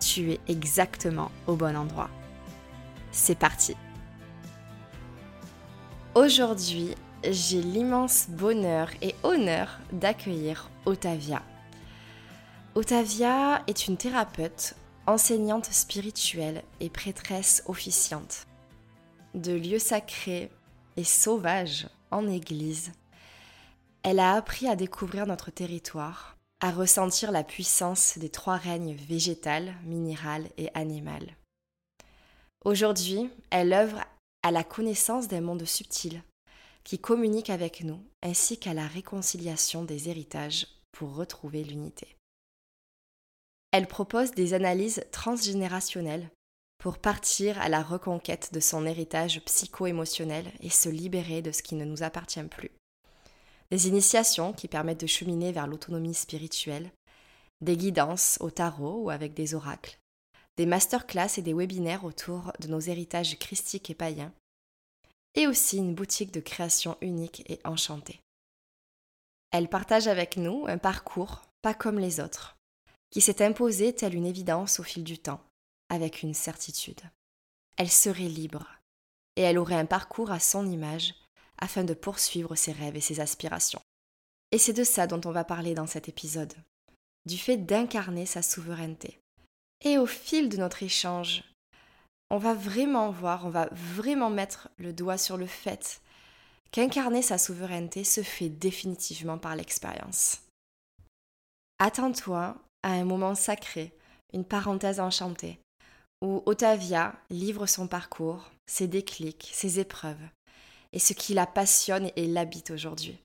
tu es exactement au bon endroit. C'est parti Aujourd'hui, j'ai l'immense bonheur et honneur d'accueillir Otavia. Otavia est une thérapeute, enseignante spirituelle et prêtresse officiante. De lieux sacrés et sauvages en église, elle a appris à découvrir notre territoire à ressentir la puissance des trois règnes végétal, minéral et animal. Aujourd'hui, elle œuvre à la connaissance des mondes subtils qui communiquent avec nous, ainsi qu'à la réconciliation des héritages pour retrouver l'unité. Elle propose des analyses transgénérationnelles pour partir à la reconquête de son héritage psycho-émotionnel et se libérer de ce qui ne nous appartient plus des initiations qui permettent de cheminer vers l'autonomie spirituelle, des guidances au tarot ou avec des oracles, des masterclass et des webinaires autour de nos héritages christiques et païens, et aussi une boutique de création unique et enchantée. Elle partage avec nous un parcours pas comme les autres, qui s'est imposé telle une évidence au fil du temps, avec une certitude. Elle serait libre, et elle aurait un parcours à son image afin de poursuivre ses rêves et ses aspirations. Et c'est de ça dont on va parler dans cet épisode, du fait d'incarner sa souveraineté. Et au fil de notre échange, on va vraiment voir, on va vraiment mettre le doigt sur le fait qu'incarner sa souveraineté se fait définitivement par l'expérience. Attends-toi à un moment sacré, une parenthèse enchantée, où Otavia livre son parcours, ses déclics, ses épreuves, et ce qui la passionne et l'habite aujourd'hui.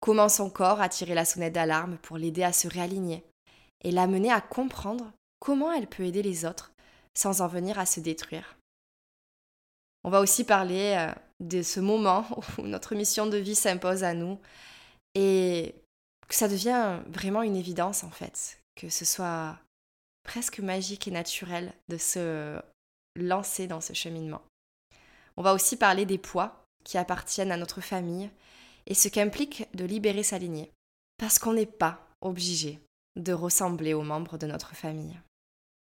Comment son corps a tiré la sonnette d'alarme pour l'aider à se réaligner et l'amener à comprendre comment elle peut aider les autres sans en venir à se détruire. On va aussi parler euh, de ce moment où notre mission de vie s'impose à nous et que ça devient vraiment une évidence en fait, que ce soit presque magique et naturel de se lancer dans ce cheminement. On va aussi parler des poids qui appartiennent à notre famille et ce qu'implique de libérer sa lignée. Parce qu'on n'est pas obligé de ressembler aux membres de notre famille.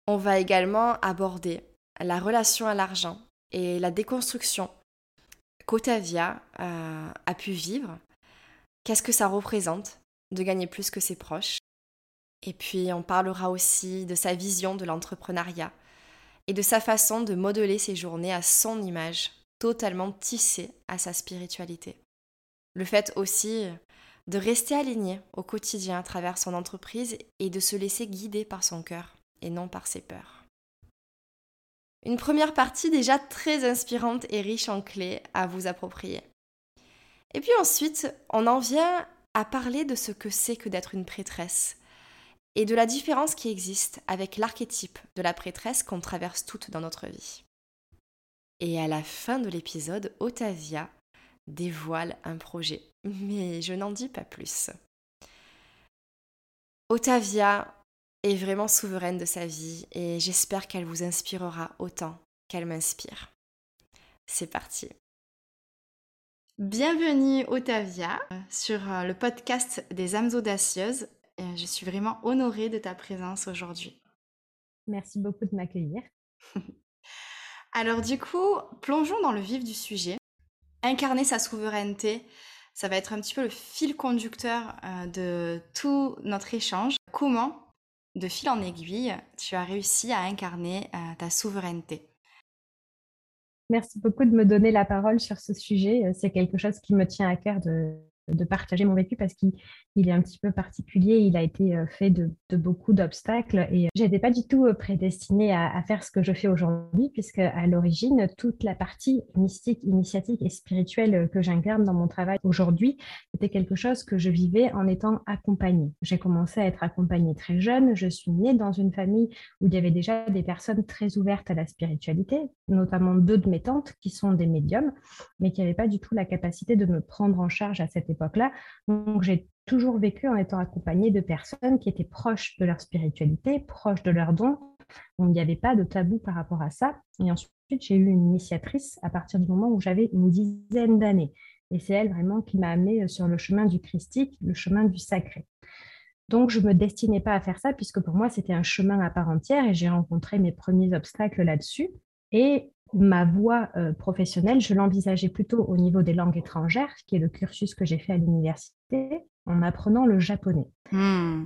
On va également aborder la relation à l'argent et la déconstruction qu'Otavia a, a pu vivre. Qu'est-ce que ça représente de gagner plus que ses proches? Et puis on parlera aussi de sa vision de l'entrepreneuriat et de sa façon de modeler ses journées à son image totalement tissé à sa spiritualité. Le fait aussi de rester aligné au quotidien à travers son entreprise et de se laisser guider par son cœur et non par ses peurs. Une première partie déjà très inspirante et riche en clés à vous approprier. Et puis ensuite, on en vient à parler de ce que c'est que d'être une prêtresse et de la différence qui existe avec l'archétype de la prêtresse qu'on traverse toutes dans notre vie. Et à la fin de l'épisode, Otavia dévoile un projet. Mais je n'en dis pas plus. Otavia est vraiment souveraine de sa vie et j'espère qu'elle vous inspirera autant qu'elle m'inspire. C'est parti. Bienvenue Otavia sur euh, le podcast des âmes audacieuses. Je suis vraiment honorée de ta présence aujourd'hui. Merci beaucoup de m'accueillir. Alors du coup, plongeons dans le vif du sujet. Incarner sa souveraineté, ça va être un petit peu le fil conducteur euh, de tout notre échange. Comment, de fil en aiguille, tu as réussi à incarner euh, ta souveraineté? Merci beaucoup de me donner la parole sur ce sujet. C'est quelque chose qui me tient à cœur de, de partager mon vécu parce qu'il est un petit peu particulier. Il a été euh, fait de, beaucoup d'obstacles et je n'étais pas du tout euh, prédestinée à, faire ce que je fais aujourd'hui, puisque à l'origine, toute la partie mystique, initiatique et spirituelle euh, que j'incarne dans mon travail aujourd'hui, c'était quelque chose que je vivais en étant accompagnée. J'ai commencé à être accompagnée très jeune. Je suis née dans une famille où il y avait déjà des personnes très ouvertes à la spiritualité, notamment deux de mes tantes qui sont des médiums, mais qui n'avaient pas du tout la capacité de me prendre en charge à cette époque-là. Donc j'ai toujours vécu en étant accompagnée de personnes qui étaient proches de leur spiritualité, proches de leurs dons. il n'y avait pas de tabou par rapport à ça. Et ensuite, j'ai eu une initiatrice à partir du moment où j'avais une dizaine d'années. Et c'est elle vraiment qui m'a amenée euh, sur le chemin du christique, le chemin du sacré. Donc, je ne me destinais pas à faire ça puisque pour moi, c'était un chemin à part entière et j'ai rencontré mes premiers obstacles là-dessus. Et ma voie euh, professionnelle, je l'envisageais plutôt au niveau des langues étrangères, qui est le cursus que j'ai fait à l'université, en apprenant le japonais. Hmm.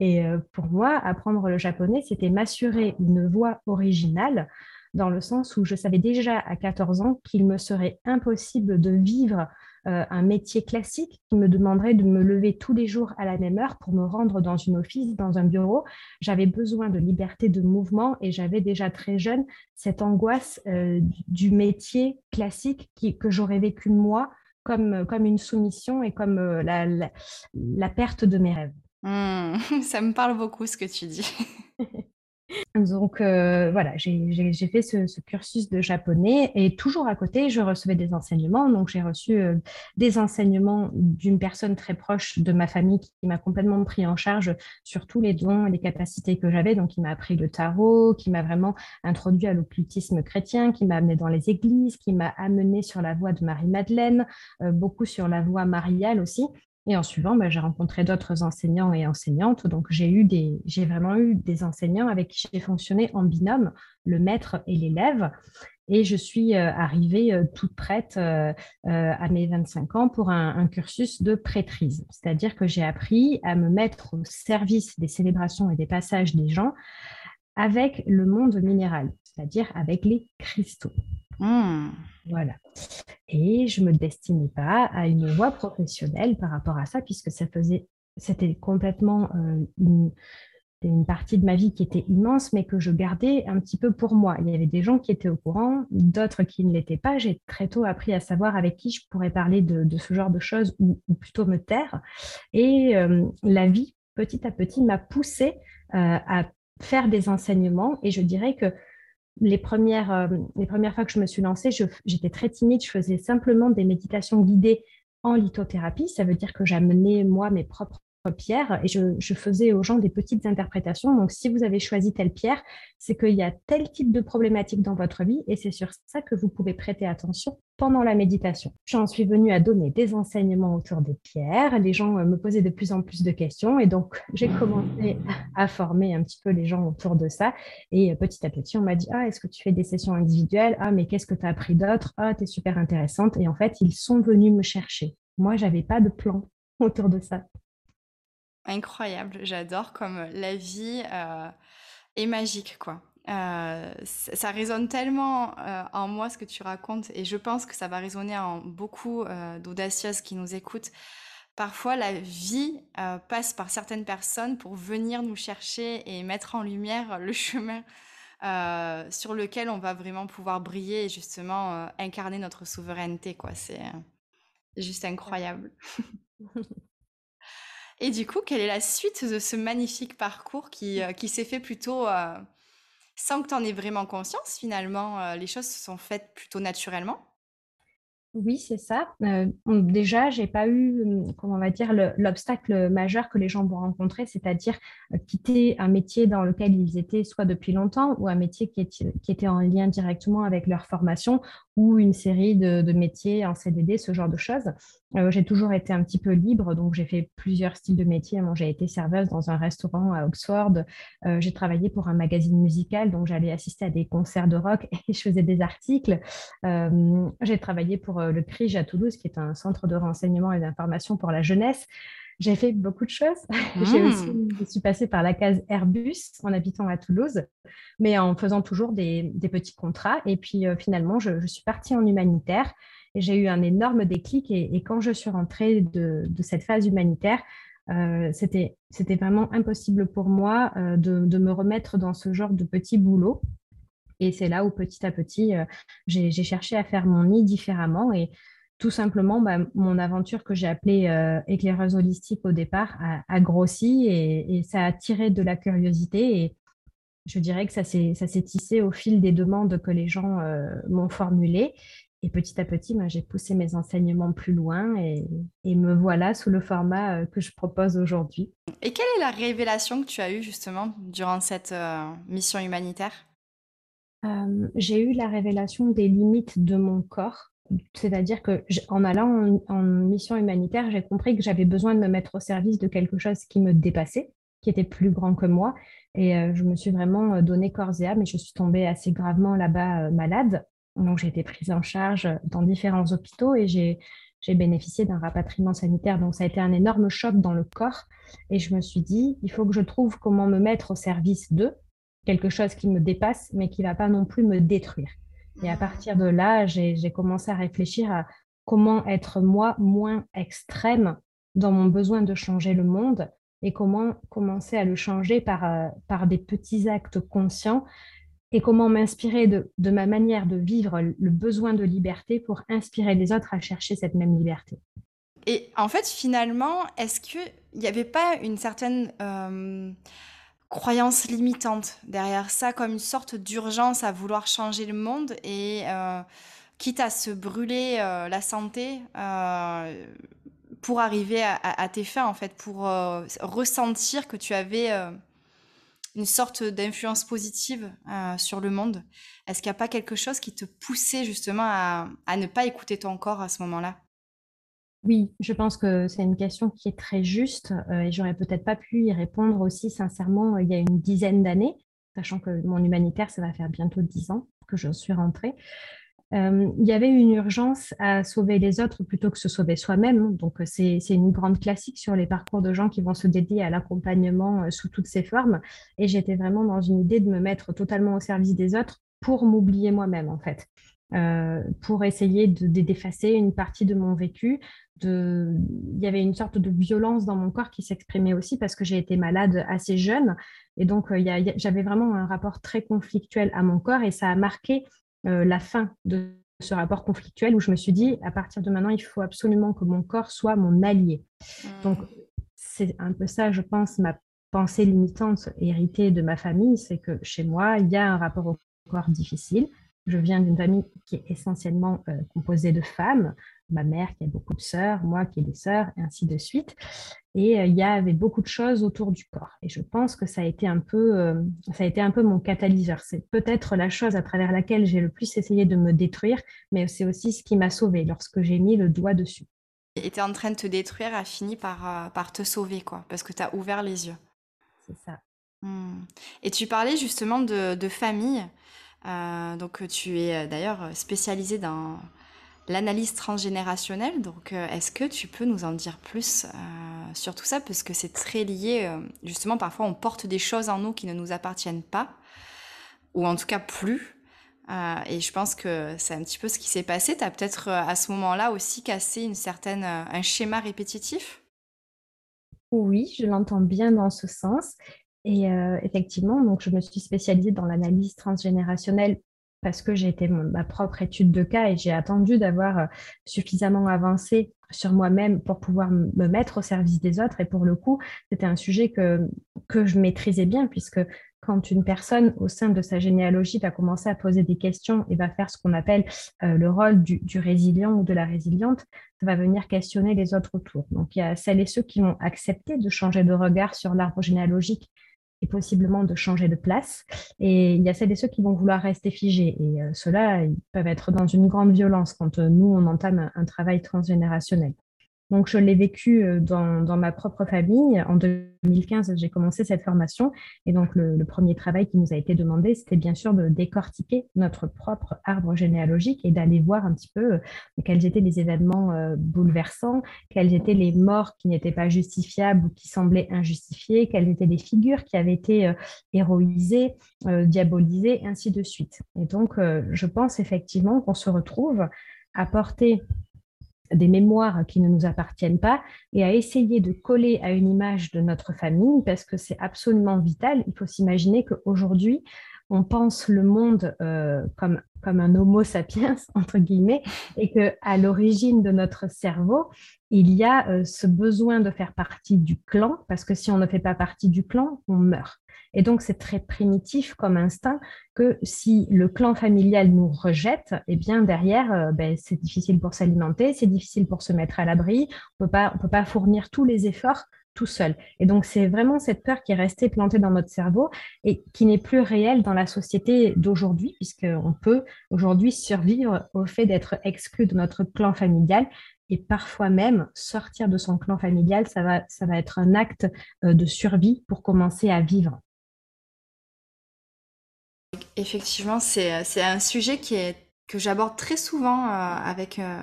Et euh, pour moi, apprendre le japonais, c'était m'assurer une voie originale, dans le sens où je savais déjà à 14 ans qu'il me serait impossible de vivre euh, un métier classique qui me demanderait de me lever tous les jours à la même heure pour me rendre dans une office, dans un bureau. J'avais besoin de liberté de mouvement et j'avais déjà très jeune cette angoisse euh, du métier classique qui, que j'aurais vécu moi comme, comme une soumission et comme euh, la, la, perte de mes rêves. Mmh, ça me parle beaucoup ce que tu dis. Donc euh, voilà, j'ai fait ce, cursus de japonais et toujours à côté, je recevais des enseignements. Donc j'ai reçu euh, des enseignements d'une personne très proche de ma famille qui, m'a complètement pris en charge sur tous les dons et les capacités que j'avais. Donc il m'a appris le tarot, qui m'a vraiment introduit à l'occultisme chrétien, qui m'a amené dans les églises, qui m'a amené sur la voie de Marie-Madeleine, euh, beaucoup sur la voie mariale aussi. Et en suivant, bah, j'ai rencontré d'autres enseignants et enseignantes. Donc, j'ai eu des, j'ai vraiment eu des enseignants avec qui j'ai fonctionné en binôme, le maître et l'élève. Et je suis euh, arrivée euh, toute prête euh, à mes 25 ans pour un, cursus de prêtrise. C'est-à-dire que j'ai appris à me mettre au service des célébrations et des passages des gens avec le monde minéral, c'est-à-dire avec les cristaux. Mmh. Voilà. Et je ne me destinais pas à une voie professionnelle par rapport à ça, puisque ça faisait, c'était complètement euh, une, une, partie de ma vie qui était immense, mais que je gardais un petit peu pour moi. Il y avait des gens qui étaient au courant, d'autres qui ne l'étaient pas. J'ai très tôt appris à savoir avec qui je pourrais parler de, ce genre de choses ou, plutôt me taire. Et euh, la vie, petit à petit, m'a poussée euh, à faire des enseignements. Et je dirais que les premières, euh, les premières fois que je me suis lancée, j'étais très timide. Je faisais simplement des méditations guidées en lithothérapie. Ça veut dire que j'amenais, moi, mes propres pierre et je, faisais aux gens des petites interprétations. Donc, si vous avez choisi telle pierre, c'est qu'il y a tel type de problématique dans votre vie et c'est sur ça que vous pouvez prêter attention pendant la méditation. J'en suis venue à donner des enseignements autour des pierres. Les gens euh, me posaient de plus en plus de questions et donc j'ai commencé à former un petit peu les gens autour de ça. Et euh, petit à petit, on m'a dit Ah, est-ce que tu fais des sessions individuelles? Ah, mais qu'est-ce que tu as appris d'autre? Ah, tu es super intéressante. Et en fait, ils sont venus me chercher. Moi, j'avais pas de plan autour de ça. Incroyable, j'adore comme la vie euh, est magique, quoi. Euh, ça résonne tellement euh, en moi ce que tu racontes et je pense que ça va résonner en beaucoup d'audacieuses qui nous écoutent. Parfois, la vie passe par certaines personnes pour venir nous chercher et mettre en lumière le chemin sur lequel on va vraiment pouvoir briller et justement incarner notre souveraineté. quoi. C'est juste incroyable. Et du coup, quelle est la suite de ce magnifique parcours qui, euh, qui s'est fait plutôt euh, sans que tu en aies vraiment conscience finalement euh, Les choses se sont faites plutôt naturellement? Oui, c'est ça. Euh, déjà, j'ai pas eu, hum, comment on va dire, l'obstacle majeur que les gens vont rencontrer, c'est-à-dire euh, quitter un métier dans lequel ils étaient soit depuis longtemps ou un métier qui, qui était en lien directement avec leur formation ou une série de, métiers en CDD, ce genre de choses. Euh, j'ai toujours été un petit peu libre, donc j'ai fait plusieurs styles de métiers. j'ai été serveuse dans un restaurant à Oxford. Euh, j'ai travaillé pour un magazine musical, donc j'allais assister à des concerts de rock et je faisais des articles. Euh, j'ai travaillé pour le CRIJ à Toulouse, qui est un centre de renseignement et d'information pour la jeunesse. J'ai fait beaucoup de choses. J'ai hmm. aussi, je suis passée par la case Airbus en habitant à Toulouse, mais en faisant toujours des, petits contrats. Et puis euh, finalement, je, suis partie en humanitaire et j'ai eu un énorme déclic. Et, quand je suis rentrée de, cette phase humanitaire, euh, c'était vraiment impossible pour moi euh, de, de, me remettre dans ce genre de petits boulots. Et c'est là où petit à petit, j'ai cherché à faire mon nid différemment. Et tout simplement, bah, mon aventure que j'ai appelée euh, éclaireuse holistique au départ a, grossi et, ça a attiré de la curiosité. Et je dirais que ça s'est tissé au fil des demandes que les gens euh, m'ont formulées. Et petit à petit, bah, j'ai poussé mes enseignements plus loin et, me voilà sous le format euh, que je propose aujourd'hui. Et quelle est la révélation que tu as eue justement durant cette mission humanitaire? J'ai eu la révélation des limites de mon corps c'est-à-dire que en allant en, mission humanitaire, j'ai compris que j'avais besoin de me mettre au service de quelque chose qui me dépassait, qui était plus grand que moi. Et euh, je me suis vraiment euh, donné corps et âme et je suis tombée assez gravement là-bas euh, malade. Donc j'ai été prise en charge dans différents hôpitaux et j'ai bénéficié d'un rapatriement sanitaire. Donc ça a été un énorme choc dans le corps. Et je me suis dit, il faut que je trouve comment me mettre au service de quelque chose qui me dépasse, mais qui ne va pas non plus me détruire. Et à partir de là, j'ai commencé à réfléchir à comment être moi moins extrême dans mon besoin de changer le monde et comment commencer à le changer par, euh, par des petits actes conscients et comment m'inspirer de, de, ma manière de vivre le besoin de liberté pour inspirer les autres à chercher cette même liberté. Et en fait, finalement, est-ce qu'il n'y avait pas une certaine... Euh, croyance limitante derrière ça, comme une sorte d'urgence à vouloir changer le monde et euh, quitte à se brûler euh, la santé euh, pour arriver à, tes fins, en fait, pour ressentir que tu avais une sorte d'influence positive sur le monde. Est-ce qu'il n'y a pas quelque chose qui te poussait justement à ne pas écouter ton corps à ce moment-là? Oui, je pense que c'est une question qui est très juste euh, et j'aurais peut-être pas pu y répondre aussi sincèrement euh, il y a une dizaine d'années, sachant que mon humanitaire, ça va faire bientôt dix ans que je suis rentrée. Euh, il y avait une urgence à sauver les autres plutôt que se sauver soi-même. Donc, c'est une grande classique sur les parcours de gens qui vont se dédier à l'accompagnement sous toutes ses formes. Et j'étais vraiment dans une idée de me mettre totalement au service des autres pour m'oublier moi-même, en fait. Pour essayer d'effacer une partie de mon vécu, il y avait une sorte de violence dans mon corps qui s'exprimait aussi parce que j'ai été malade assez jeune. Et donc, euh, j'avais vraiment un rapport très conflictuel à mon corps et ça a marqué euh, la fin de ce rapport conflictuel où je me suis dit, à partir de maintenant, il faut absolument que mon corps soit mon allié. Donc, mmh. c'est un peu ça, je pense, ma pensée limitante héritée de ma famille, c'est que chez moi, il y a un rapport au corps difficile. Je viens d'une famille qui est essentiellement euh, composée de femmes ma mère qui a beaucoup de sœurs, moi qui ai des sœurs, et ainsi de suite. Et euh, il y avait beaucoup de choses autour du corps. Et je pense que ça a été un peu, euh, ça a été un peu mon catalyseur. C'est peut-être la chose à travers laquelle j'ai le plus essayé de me détruire, mais c'est aussi ce qui m'a sauvée lorsque j'ai mis le doigt dessus. Et tu en train de te détruire a fini par, par te sauver, quoi, parce que tu as ouvert les yeux. C'est ça. Hmm. Et tu parlais justement de, de famille. Donc tu es d'ailleurs spécialisée dans l'analyse transgénérationnelle. Donc, euh, est-ce que tu peux nous en dire plus euh, sur tout ça? Parce que c'est très lié, euh, justement, parfois on porte des choses en nous qui ne nous appartiennent pas, ou en tout cas plus. et je pense que c'est un petit peu ce qui s'est passé. Tu as peut-être à ce moment-là aussi cassé une certaine, un schéma répétitif? Oui, je l'entends bien dans ce sens. Et effectivement, donc je me suis spécialisée dans l'analyse transgénérationnelle parce que j'ai été ma propre étude de cas et j'ai attendu d'avoir euh, suffisamment avancé sur moi-même pour pouvoir me mettre au service des autres. Et pour le coup, c'était un sujet que, que je maîtrisais bien, puisque quand une personne au sein de sa généalogie va commencer à poser des questions et va faire ce qu'on appelle euh, le rôle du, résilient ou de la résiliente, ça va venir questionner les autres autour. Donc il y a celles et ceux qui vont accepter de changer de regard sur l'arbre généalogique et possiblement de changer de place. Et il y a celles et ceux qui vont vouloir rester figés. Et euh, ceux-là, ils peuvent être dans une grande violence quand euh, nous, on entame un travail transgénérationnel. Donc, je l'ai vécu euh, dans, ma propre famille. En 2015, j'ai commencé cette formation. Et donc, le, premier travail qui nous a été demandé, c'était bien sûr de décortiquer notre propre arbre généalogique et d'aller voir un petit peu euh, quels étaient les événements euh, bouleversants, quels étaient les morts qui n'étaient pas justifiables ou qui semblaient injustifiés, quelles étaient les figures qui avaient été héroïsées, diabolisées, ainsi de suite. Et donc, je pense effectivement qu'on se retrouve à porter des mémoires qui ne nous appartiennent pas et à essayer de coller à une image de notre famille parce que c'est absolument vital. Il faut s'imaginer qu'aujourd'hui, on pense le monde euh, comme, comme un homo sapiens, entre guillemets, et qu'à l'origine de notre cerveau, il y a euh, ce besoin de faire partie du clan, parce que si on ne fait pas partie du clan, on meurt. Et donc, c'est très primitif comme instinct que si le clan familial nous rejette, eh bien, derrière, euh, ben, c'est difficile pour s'alimenter, c'est difficile pour se mettre à l'abri, on ne peut pas fournir tous les efforts tout seul. Et donc, c'est vraiment cette peur qui est restée plantée dans notre cerveau et qui n'est plus réelle dans la société d'aujourd'hui, puisqu'on peut aujourd'hui survivre au fait d'être exclu de notre clan familial. Et parfois même, sortir de son clan familial, ça va, ça va être un acte euh, de survie pour commencer à vivre. Effectivement, c'est un sujet qui est, que j'aborde très souvent euh, avec, euh,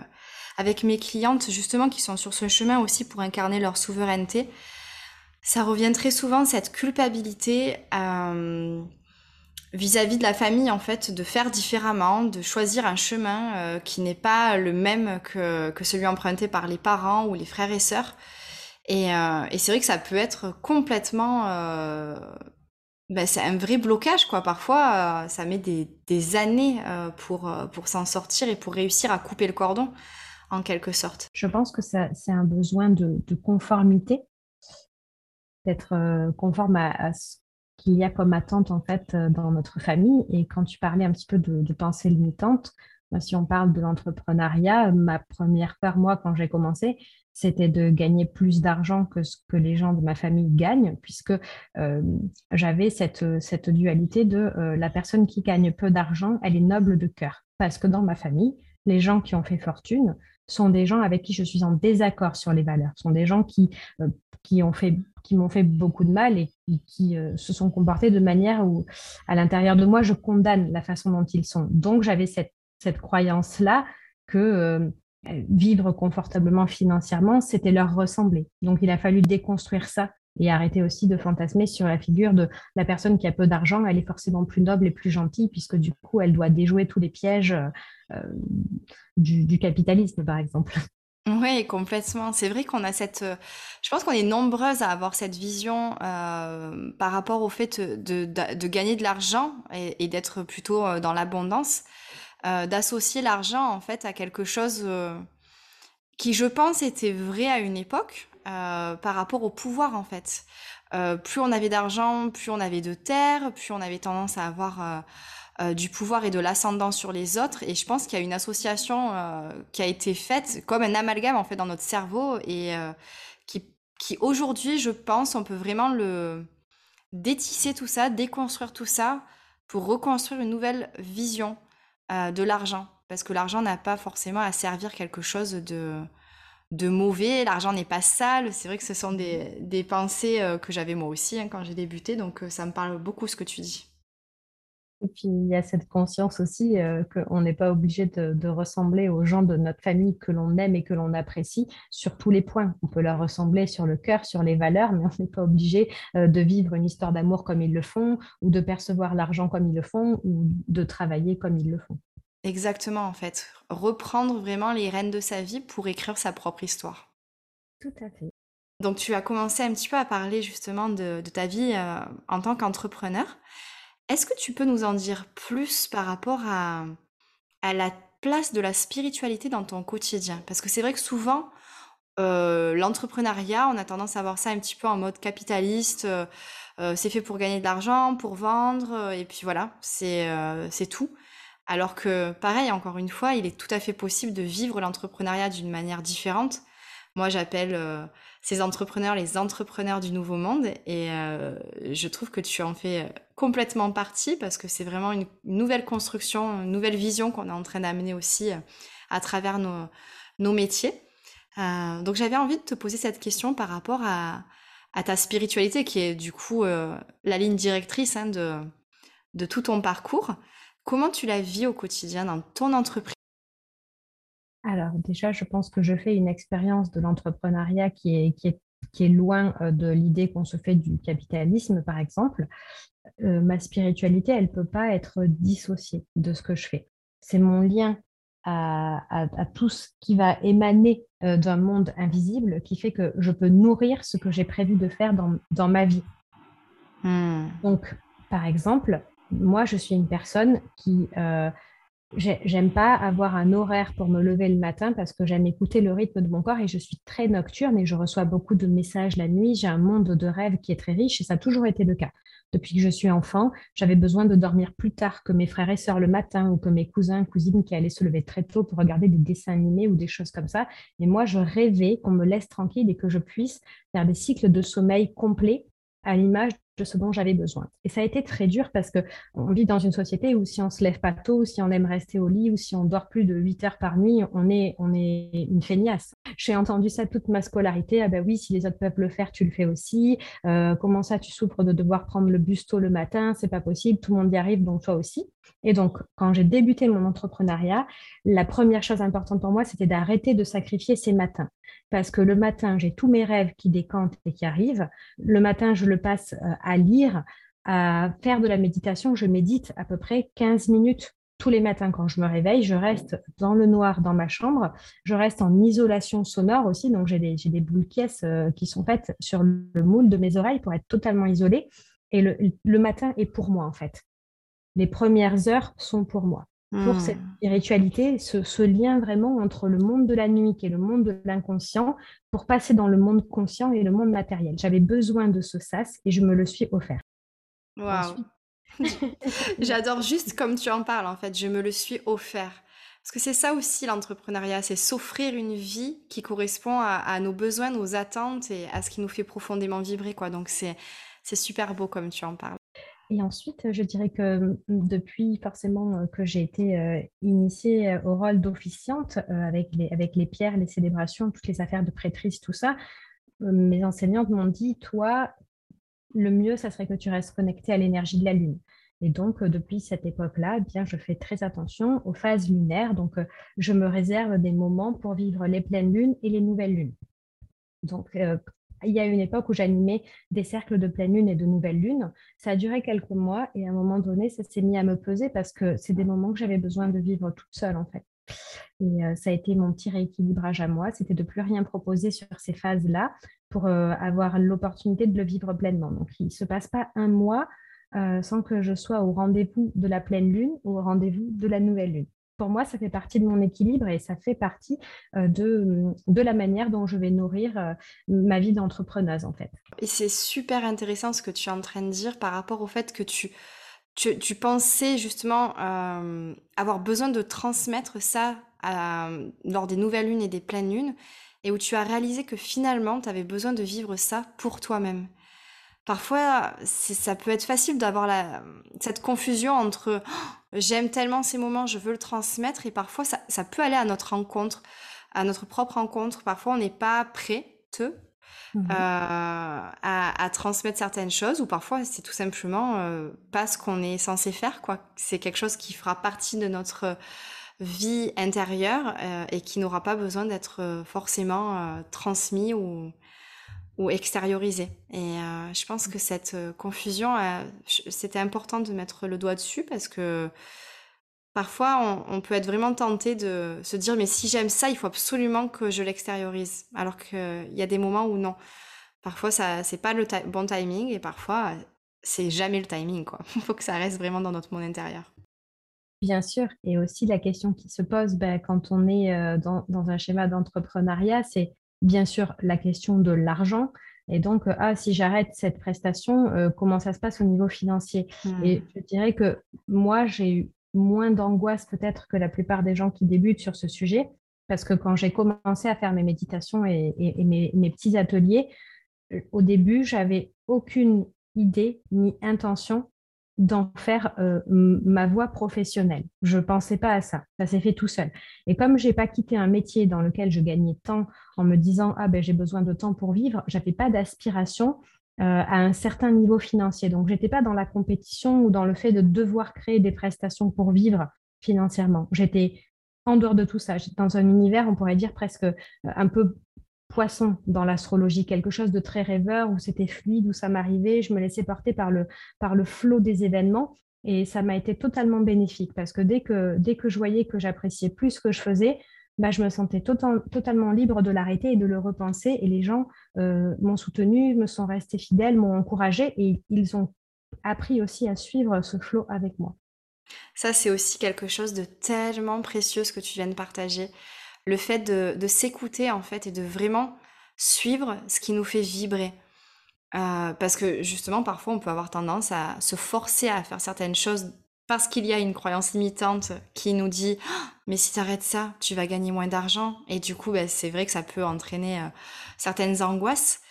avec mes clientes, justement, qui sont sur ce chemin aussi pour incarner leur souveraineté. Ça revient très souvent, cette culpabilité euh, vis-à-vis de la famille, en fait, de faire différemment, de choisir un chemin qui n'est pas le même que, celui emprunté par les parents ou les frères et sœurs. Et, et c'est vrai que ça peut être complètement ben, c'est un vrai blocage, quoi. Parfois, euh, ça met des, des années euh, pour, euh, pour s'en sortir et pour réussir à couper le cordon, en quelque sorte. Je pense que c'est un besoin de, conformité, d'être conforme à, ce qu'il y a comme attente, en fait, dans notre famille. Et quand tu parlais un petit peu de, de pensée limitante, si on parle de l'entrepreneuriat, ma première peur, moi, quand j'ai commencé, c'était de gagner plus d'argent que ce que les gens de ma famille gagnent, puisque euh, j'avais cette, cette dualité de euh, la personne qui gagne peu d'argent, elle est noble de cœur. Parce que dans ma famille, les gens qui ont fait fortune sont des gens avec qui je suis en désaccord sur les valeurs, sont des gens qui, euh, qui m'ont fait beaucoup de mal et qui, se sont comportés de manière où, à l'intérieur de moi, je condamne la façon dont ils sont. Donc, j'avais cette, cette croyance-là que vivre confortablement financièrement, c'était leur ressembler. Donc il a fallu déconstruire ça et arrêter aussi de fantasmer sur la figure de la personne qui a peu d'argent, elle est forcément plus noble et plus gentille, puisque du coup, elle doit déjouer tous les pièges euh, du, capitalisme, par exemple. Oui, complètement. C'est vrai qu'on a cette... Je pense qu'on est nombreuses à avoir cette vision euh, par rapport au fait de, gagner de l'argent et d'être plutôt euh, dans l'abondance. Euh, d'associer l'argent en fait à quelque chose euh, qui, je pense, était vrai à une époque euh, par rapport au pouvoir en fait. plus on avait d'argent, plus on avait de terre, plus on avait tendance à avoir du pouvoir et de l'ascendant sur les autres. Et je pense qu'il y a une association qui a été faite comme un amalgame en fait dans notre cerveau et qui, qui aujourd'hui, je pense, on peut vraiment le détisser tout ça, déconstruire tout ça pour reconstruire une nouvelle vision euh, de l'argent. Parce que l'argent n'a pas forcément à servir quelque chose de, de mauvais. L'argent n'est pas sale. C'est vrai que ce sont des, des pensées euh, que j'avais moi aussi hein, quand j'ai débuté. Donc euh, ça me parle beaucoup ce que tu dis. Et puis il y a cette conscience aussi qu'on n'est pas obligé de, ressembler aux gens de notre famille que l'on aime et que l'on apprécie sur tous les points. On peut leur ressembler sur le cœur, sur les valeurs, mais on n'est pas obligé de vivre une histoire d'amour comme ils le font, ou de percevoir l'argent comme ils le font, ou de travailler comme ils le font. Exactement, en fait. Reprendre vraiment les rênes de sa vie pour écrire sa propre histoire. Tout à fait. Donc tu as commencé un petit peu à parler justement de, ta vie euh, en tant qu'entrepreneur. Est-ce que tu peux nous en dire plus par rapport à, à la place de la spiritualité dans ton quotidien? Parce que c'est vrai que souvent, l'entrepreneuriat, on a tendance à voir ça un petit peu en mode capitaliste. c'est fait pour gagner de l'argent, pour vendre, et puis voilà, c'est tout. Alors que, pareil, encore une fois, il est tout à fait possible de vivre l'entrepreneuriat d'une manière différente. Moi, j'appelle ces entrepreneurs les entrepreneurs du nouveau monde et je trouve que tu en fais complètement partie parce que c'est vraiment une, nouvelle construction, une nouvelle vision qu'on est en train d'amener aussi à travers nos, métiers. Euh, donc j'avais envie de te poser cette question par rapport à, ta spiritualité, qui est du coup euh, la ligne directrice hein, de tout ton parcours. Comment tu la vis au quotidien dans ton entreprise? Alors déjà, je pense que je fais une expérience de l'entrepreneuriat qui est, qui, est, qui est loin euh, de l'idée qu'on se fait du capitalisme, par exemple. ma spiritualité, elle ne peut pas être dissociée de ce que je fais. C'est mon lien à, tout ce qui va émaner euh, d'un monde invisible qui fait que je peux nourrir ce que j'ai prévu de faire dans, ma vie. Hmm. Donc, par exemple, moi, je suis une personne qui... Euh, J'aime pas avoir un horaire pour me lever le matin parce que j'aime écouter le rythme de mon corps et je suis très nocturne et je reçois beaucoup de messages la nuit. J'ai un monde de rêves qui est très riche et ça a toujours été le cas. Depuis que je suis enfant, j'avais besoin de dormir plus tard que mes frères et sœurs le matin ou que mes cousins, cousines qui allaient se lever très tôt pour regarder des dessins animés ou des choses comme ça. Mais moi, je rêvais qu'on me laisse tranquille et que je puisse faire des cycles de sommeil complets à l'image ce dont j'avais besoin. Et ça a été très dur parce qu'on vit dans une société où si on se lève pas tôt, si on aime rester au lit ou si on dort plus de 8 heures par nuit, on est, on est une feignasse. J'ai entendu ça toute ma scolarité. Ah ben oui, si les autres peuvent le faire, tu le fais aussi. Euh, comment ça, tu souffres de devoir prendre le bus tôt le matin? C'est pas possible. Tout le monde y arrive, donc toi aussi. Et donc, quand j'ai débuté mon entrepreneuriat, la première chose importante pour moi, c'était d'arrêter de sacrifier ces matins. Parce que le matin, j'ai tous mes rêves qui décantent et qui arrivent. Le matin, je le passe euh, à lire, à faire de la méditation. Je médite à peu près 15 minutes tous les matins quand je me réveille. Je reste dans le noir dans ma chambre. Je reste en isolation sonore aussi. Donc, j'ai des, des boules pièces euh, qui sont faites sur le moule de mes oreilles pour être totalement isolée. Et le matin est pour moi, en fait les premières heures sont pour moi. Pour cette hmm. spiritualité, ce, lien vraiment entre le monde de la nuit et le monde de l'inconscient, pour passer dans le monde conscient et le monde matériel. J'avais besoin de ce sas et je me le suis offert. Waouh J'adore juste comme tu en parles, en fait. Je me le suis offert. Parce que c'est ça aussi l'entrepreneuriat, c'est s'offrir une vie qui correspond à, à, nos besoins, nos attentes et à ce qui nous fait profondément vibrer. Quoi. Donc c'est super beau comme tu en parles. Et ensuite, je dirais que mmh, depuis forcément euh, que j'ai été euh, initiée euh, au rôle d'officiante avec, les, avec les pierres, les célébrations, toutes les affaires de prêtrise, tout ça, mes enseignantes m'ont dit, toi, le mieux, ça serait que tu restes connecté à l'énergie de la Lune. Et donc, depuis cette époque-là, eh bien, je fais très attention aux phases lunaires. Donc, je me réserve des moments pour vivre les pleines lunes et les nouvelles lunes. Donc, il y a une époque où j'animais des cercles de pleine lune et de nouvelle lune. Ça a duré quelques mois et à un moment donné, ça s'est mis à me peser parce que c'est des moments que j'avais besoin de vivre toute seule en fait. Et euh, ça a été mon petit rééquilibrage à moi, c'était de plus rien proposer sur ces phases-là pour euh, avoir l'opportunité de le vivre pleinement. Donc il ne se passe pas un mois euh, sans que je sois au rendez-vous de la pleine lune ou au rendez-vous de la nouvelle lune pour moi, ça fait partie de mon équilibre et ça fait partie euh, de, de la manière dont je vais nourrir euh, ma vie d'entrepreneuse, en fait. Et c'est super intéressant ce que tu es en train de dire par rapport au fait que tu, tu, pensais justement euh, avoir besoin de transmettre ça lors des nouvelles lunes et des pleines lunes et où tu as réalisé que finalement, tu avais besoin de vivre ça pour toi-même parfois, ça peut être facile d'avoir cette confusion entre oh, j'aime tellement ces moments, je veux le transmettre, et parfois ça, peut aller à notre rencontre, à notre propre rencontre. Parfois, on n'est pas prêt, mmh euh, à, transmettre certaines choses, ou parfois c'est tout simplement euh, pas ce qu'on est censé faire, quoi. C'est quelque chose qui fera partie de notre vie intérieure euh, et qui n'aura pas besoin d'être forcément transmis ou extérioriser. Et euh, je pense que cette euh, confusion, euh, c'était important de mettre le doigt dessus parce que parfois on, peut être vraiment tenté de se dire mais si j'aime ça, il faut absolument que je l'extériorise. Alors qu'il y a des moments où non. Parfois ça c'est pas le bon timing et parfois c'est jamais le timing quoi. Il faut que ça reste vraiment dans notre monde intérieur. Bien sûr, et aussi la question qui se pose ben, quand on est dans un schéma d'entrepreneuriat, c'est bien sûr la question de l'argent. Et donc, ah, si j'arrête cette prestation, comment ça se passe au niveau financier? Hmm. Et je dirais que moi, j'ai eu moins d'angoisse peut-être que la plupart des gens qui débutent sur ce sujet, parce que quand j'ai commencé à faire mes méditations et, mes, petits ateliers, euh, au début, j'avais aucune idée ni intention d'en faire euh, ma voie professionnelle. Je ne pensais pas à ça. Ça s'est fait tout seul. Et comme je n'ai pas quitté un métier dans lequel je gagnais tant en me disant ah ben j'ai besoin de temps pour vivre, j'avais pas d'aspiration euh, à un certain niveau financier. Donc j'étais pas dans la compétition ou dans le fait de devoir créer des prestations pour vivre financièrement. J'étais en dehors de tout ça. J'étais dans un univers, on pourrait dire presque euh, un peu poisson dans l'astrologie, quelque chose de très rêveur où c'était fluide, où ça m'arrivait, je me laissais porter par le, par le flot des événements et ça m'a été totalement bénéfique parce que dès que, dès que je voyais que j'appréciais plus ce que je faisais, bah, je me sentais totalement libre de l'arrêter et de le repenser et les gens euh, m'ont soutenu, me sont restés fidèles, m'ont encouragé et ils ont appris aussi à suivre ce flot avec moi. Ça, c'est aussi quelque chose de tellement précieux ce que tu viens de partager. Le fait de, s'écouter, en fait, et de vraiment suivre ce qui nous fait vibrer. Euh, parce que justement, parfois, on peut avoir tendance à se forcer à faire certaines choses parce qu'il y a une croyance limitante qui nous dit «Ah, mais si tu arrêtes ça, tu vas gagner moins d'argent. Et du coup, ben, c'est vrai que ça peut entraîner euh, certaines angoisses.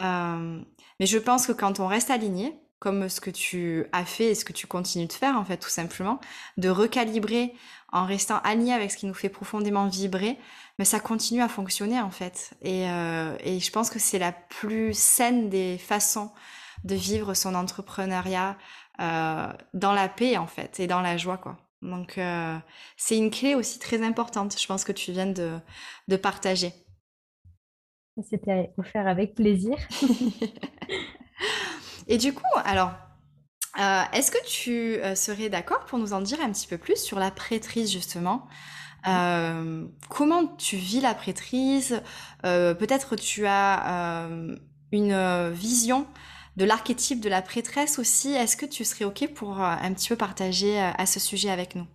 Euh, mais je pense que quand on reste aligné, comme ce que tu as fait et ce que tu continues de faire, en fait, tout simplement, de recalibrer en restant aligné avec ce qui nous fait profondément vibrer, mais ça continue à fonctionner, en fait. Et, euh, et je pense que c'est la plus saine des façons de vivre son entrepreneuriat euh, dans la paix, en fait, et dans la joie, quoi. Donc, euh, c'est une clé aussi très importante, je pense que tu viens de, de partager. C'était offert avec plaisir. Et du coup, alors, euh, est-ce que tu euh, serais d'accord pour nous en dire un petit peu plus sur la prêtrise, justement? Euh, Comment tu vis la prêtrise? Peut-être tu as une vision de l'archétype de la prêtresse aussi. Est-ce que tu serais OK pour un petit peu partager à ce sujet avec nous?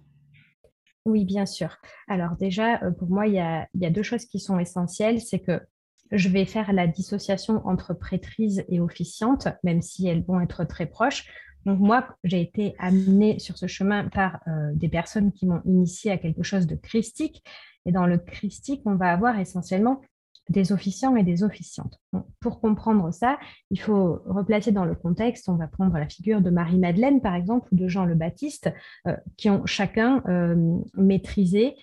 Oui, bien sûr. Alors déjà, pour moi, il y a, il y a deux choses qui sont essentielles. C'est que je vais faire la dissociation entre prêtrise et officiante, même si elles vont être très proches. Donc moi, j'ai été amenée sur ce chemin par euh, des personnes qui m'ont initié à quelque chose de christique. Et dans le christique, on va avoir essentiellement des officiants et des officiantes. pour comprendre ça, il faut replacer dans le contexte, on va prendre la figure de Marie-Madeleine, par exemple, ou de Jean le Baptiste, euh, qui ont chacun euh, maîtrisé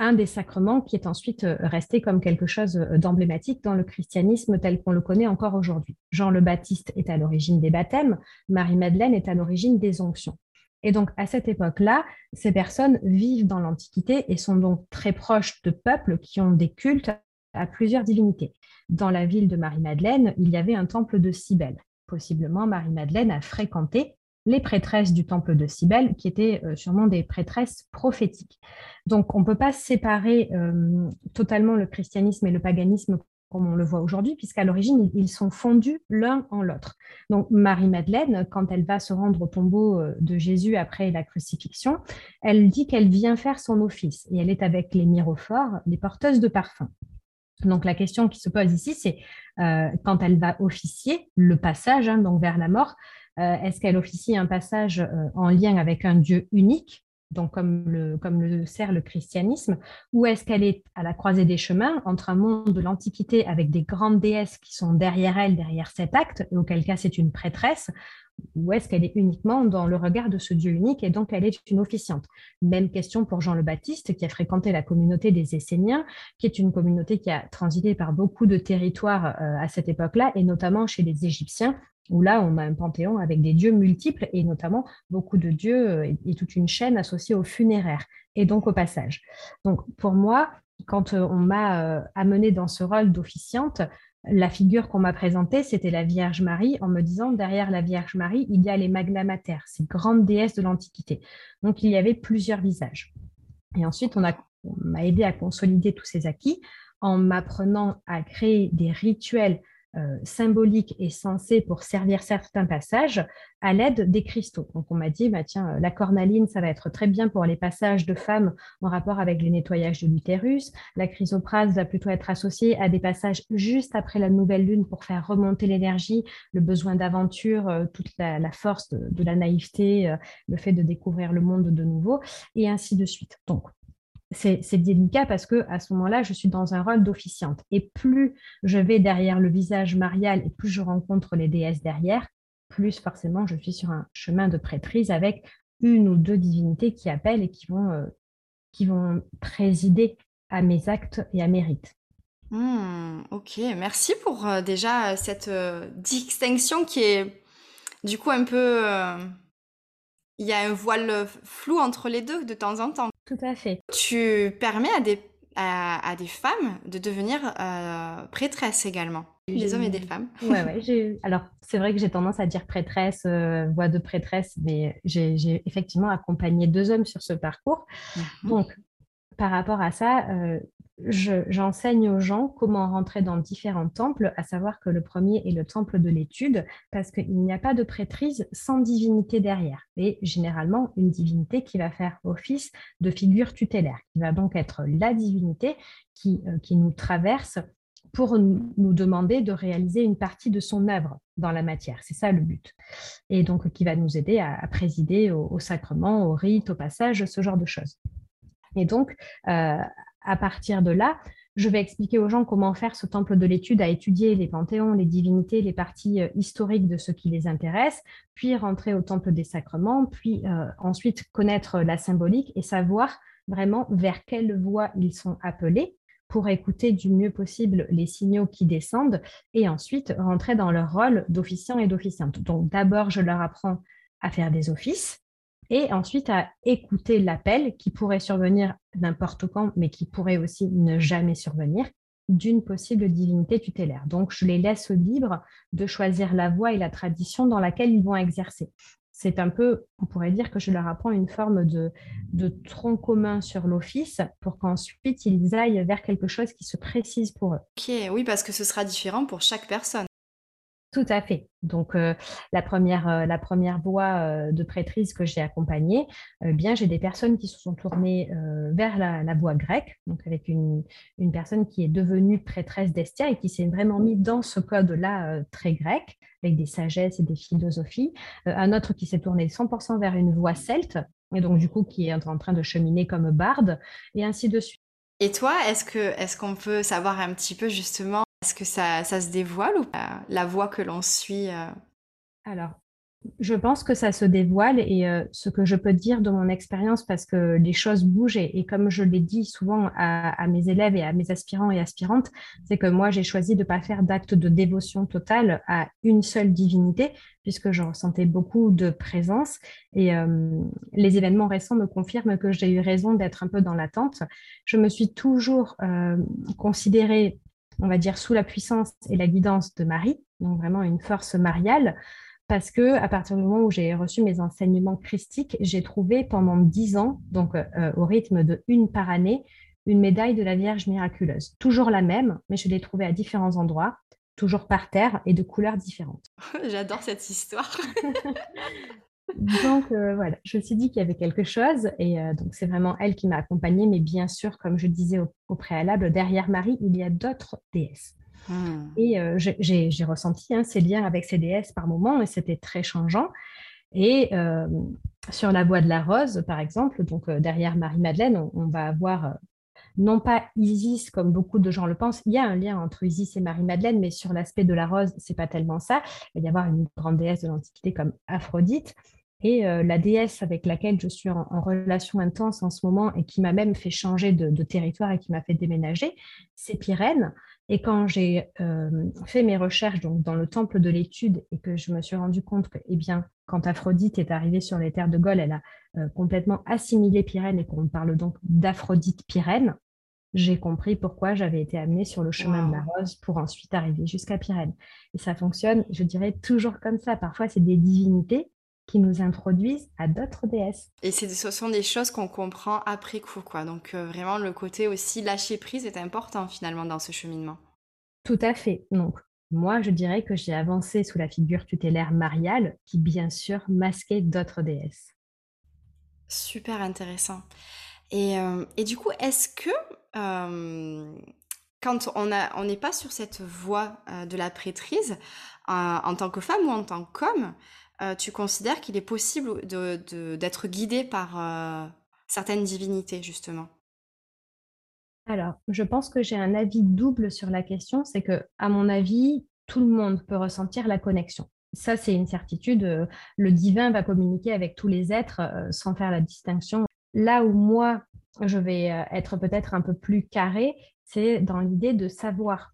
un des sacrements qui est ensuite euh, resté comme quelque chose euh, d'emblématique dans le christianisme tel qu'on le connaît encore aujourd'hui. Jean le Baptiste est à l'origine des baptêmes, Marie-Madeleine est à l'origine des onctions. Et donc, à cette époque-là, ces personnes vivent dans l'Antiquité et sont donc très proches de peuples qui ont des cultes à plusieurs divinités. Dans la ville de Marie-Madeleine, il y avait un temple de Cybèle. Possiblement, Marie-Madeleine a fréquenté les prêtresses du temple de Cybèle, qui étaient euh, sûrement des prêtresses prophétiques. Donc, on ne peut pas séparer euh, totalement le christianisme et le paganisme comme on le voit aujourd'hui, puisqu'à l'origine, ils sont fondus l'un en l'autre. Donc, Marie-Madeleine, quand elle va se rendre au tombeau euh, de Jésus après la crucifixion, elle dit qu'elle vient faire son office et elle est avec les mirophores, les porteuses de parfums. Donc, la question qui se pose ici, c'est quand elle va officier le passage hein, donc vers la mort, est-ce qu'elle officie un passage euh, en lien avec un Dieu unique, donc comme le, comme le sert le christianisme, ou est-ce qu'elle est à la croisée des chemins entre un monde de l'Antiquité avec des grandes déesses qui sont derrière elle, derrière cet acte, et auquel cas c'est une prêtresse, ou est-ce qu'elle est uniquement dans le regard de ce Dieu unique et donc elle est une officiante? Même question pour Jean le Baptiste qui a fréquenté la communauté des Esséniens, qui est une communauté qui a transité par beaucoup de territoires euh, à cette époque-là, et notamment chez les Égyptiens, où là, on a un panthéon avec des dieux multiples et notamment beaucoup de dieux euh, et, toute une chaîne associée au funéraire et donc au passage. Donc, pour moi, quand euh, on m'a euh, amené dans ce rôle d'officiante, la figure qu'on m'a présentée, c'était la Vierge Marie, en me disant derrière la Vierge Marie, il y a les Magna Mater, ces grandes déesses de l'Antiquité. Donc, il y avait plusieurs visages. Et ensuite, on m'a aidé à consolider tous ces acquis en m'apprenant à créer des rituels euh, symboliques et sensés pour servir certains passages à l'aide des cristaux. Donc on m'a dit, bah, tiens, la cornaline, ça va être très bien pour les passages de femmes en rapport avec les nettoyages de l'utérus. La chrysoprase va plutôt être associée à des passages juste après la nouvelle lune pour faire remonter l'énergie, le besoin d'aventure, euh, toute la, force de, la naïveté, le fait de découvrir le monde de nouveau, et ainsi de suite. Donc c'est délicat parce que à ce moment-là, je suis dans un rôle d'officiante. Et plus je vais derrière le visage marial et plus je rencontre les déesses derrière, plus forcément je suis sur un chemin de prêtrise avec une ou deux divinités qui appellent et qui vont, euh, qui vont présider à mes actes et à mes rites. Hmm, ok, merci pour euh, déjà cette euh, distinction qui est du coup un peu... Il y a un voile flou entre les deux de temps en temps. Tout à fait. Tu permets à des, à, des femmes de devenir euh, prêtresses également. Des hommes et des femmes. Ouais, ouais. Alors, c'est vrai que j'ai tendance à dire prêtresse, euh, voix de prêtresse, mais j'ai effectivement accompagné deux hommes sur ce parcours. Mhm. Donc, par rapport à ça, euh, j'enseigne aux gens comment rentrer dans différents temples, à savoir que le premier est le temple de l'étude, parce qu'il n'y a pas de prêtrise sans divinité derrière. Et généralement, une divinité qui va faire office de figure tutélaire, qui va donc être la divinité qui, euh, qui nous traverse pour nous demander de réaliser une partie de son œuvre dans la matière. C'est ça le but. Et donc qui va nous aider à, présider au, sacrement, au rite, au passage, ce genre de choses. Et donc, euh, à partir de là, je vais expliquer aux gens comment faire ce temple de l'étude à étudier les panthéons, les divinités, les parties euh, historiques de ce qui les intéresse, puis rentrer au temple des sacrements, puis euh, ensuite connaître la symbolique et savoir vraiment vers quelle voie ils sont appelés pour écouter du mieux possible les signaux qui descendent et ensuite rentrer dans leur rôle d'officiant et d'officiante. Donc d'abord, je leur apprends à faire des offices, et ensuite à écouter l'appel qui pourrait survenir n'importe quand, mais qui pourrait aussi ne jamais survenir d'une possible divinité tutélaire. Donc, je les laisse libres de choisir la voie et la tradition dans laquelle ils vont exercer. C'est un peu, on pourrait dire que je leur apprends une forme de, tronc commun sur l'office pour qu'ensuite ils aillent vers quelque chose qui se précise pour eux. Ok, oui, parce que ce sera différent pour chaque personne. Tout à fait. Donc, euh, la, première, euh, la première voie euh, de prêtrise que j'ai accompagnée, bien, j'ai des personnes qui se sont tournées vers la, voie grecque, donc avec une, personne qui est devenue prêtresse d'Estia et qui s'est vraiment mis dans ce code-là très grec, avec des sagesses et des philosophies. un autre qui s'est tourné 100% vers une voie celte, et donc du coup qui est en train de cheminer comme barde, et ainsi de suite. Et toi, est-ce que est-ce qu'on peut savoir un petit peu justement est-ce que ça, se dévoile ou pas, la voie que l'on suit euh? Alors, je pense que ça se dévoile et euh, ce que je peux dire de mon expérience, parce que les choses bougent et, comme je l'ai dit souvent à, mes élèves et à mes aspirants et aspirantes, c'est que moi j'ai choisi de ne pas faire d'acte de dévotion totale à une seule divinité, puisque je ressentais beaucoup de présence et euh, les événements récents me confirment que j'ai eu raison d'être un peu dans l'attente. Je me suis toujours considérée on va dire, sous la puissance et la guidance de Marie, donc vraiment une force mariale, parce que à partir du moment où j'ai reçu mes enseignements christiques, j'ai trouvé pendant dix ans, donc euh, au rythme de une par année, une médaille de la Vierge miraculeuse. Toujours la même, mais je l'ai trouvée à différents endroits, toujours par terre et de couleurs différentes. J'adore cette histoire. Donc euh, voilà, je me suis dit qu'il y avait quelque chose et euh, donc c'est vraiment elle qui m'a accompagnée, mais bien sûr, comme je disais au, préalable, derrière Marie, il y a d'autres déesses. Hmm. Et euh, j'ai ressenti hein, ces liens avec ces déesses par moments et c'était très changeant. Et sur la voie de la rose, par exemple, donc derrière Marie-Madeleine, on, on, va avoir non pas Isis comme beaucoup de gens le pensent. Il y a un lien entre Isis et Marie-Madeleine, mais sur l'aspect de la rose, c'est pas tellement ça. Il va y avoir une grande déesse de l'Antiquité comme Aphrodite. Et euh, la déesse avec laquelle je suis en, relation intense en ce moment et qui m'a même fait changer de, territoire et qui m'a fait déménager, c'est Pyrène. Et quand j'ai euh, fait mes recherches donc, dans le temple de l'étude et que je me suis rendu compte que, eh bien, quand Aphrodite est arrivée sur les terres de Gaule, elle a euh, complètement assimilé Pyrène et qu'on parle donc d'Aphrodite Pyrène, j'ai compris pourquoi j'avais été amenée sur le chemin de la rose pour ensuite arriver jusqu'à Pyrène. Et ça fonctionne, je dirais, toujours comme ça. Parfois, c'est des divinités qui nous introduisent à d'autres déesses. Et ce sont des choses qu'on comprend après coup, quoi. Donc euh, vraiment, le côté aussi lâcher prise est important finalement dans ce cheminement. Tout à fait. Donc, Moi, je dirais que j'ai avancé sous la figure tutélaire mariale, qui bien sûr masquait d'autres déesses. Super intéressant. Et, euh, et du coup, est-ce que euh, quand on a, on n'est pas sur cette voie de la prêtrise, en tant que femme ou en tant qu'homme, tu considères qu'il est possible de, d'être guidé par certaines divinités, justement? Alors, je pense que j'ai un avis double sur la question, c'est que, à mon avis, tout le monde peut ressentir la connexion. Ça, c'est une certitude. Le divin va communiquer avec tous les êtres sans faire la distinction. Là où moi, je vais euh, être peut-être un peu plus carré, c'est dans l'idée de savoir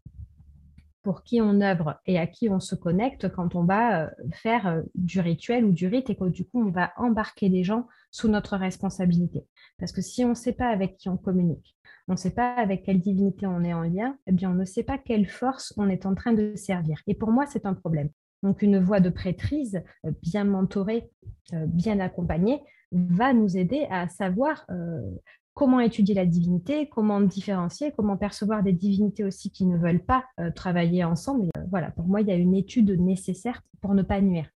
pour qui on œuvre et à qui on se connecte quand on va euh, faire euh, du rituel ou du rite et que du coup on va embarquer des gens sous notre responsabilité. Parce que si on ne sait pas avec qui on communique, on ne sait pas avec quelle divinité on est en lien, eh bien on ne sait pas quelle force on est en train de servir. Et pour moi, c'est un problème. Donc une voix de prêtrise bien mentorée, bien accompagnée, va nous aider à savoir comment étudier la divinité, comment différencier, comment percevoir des divinités aussi qui ne veulent pas euh, travailler ensemble. Euh, voilà, pour moi, il y a une étude nécessaire pour ne pas nuire.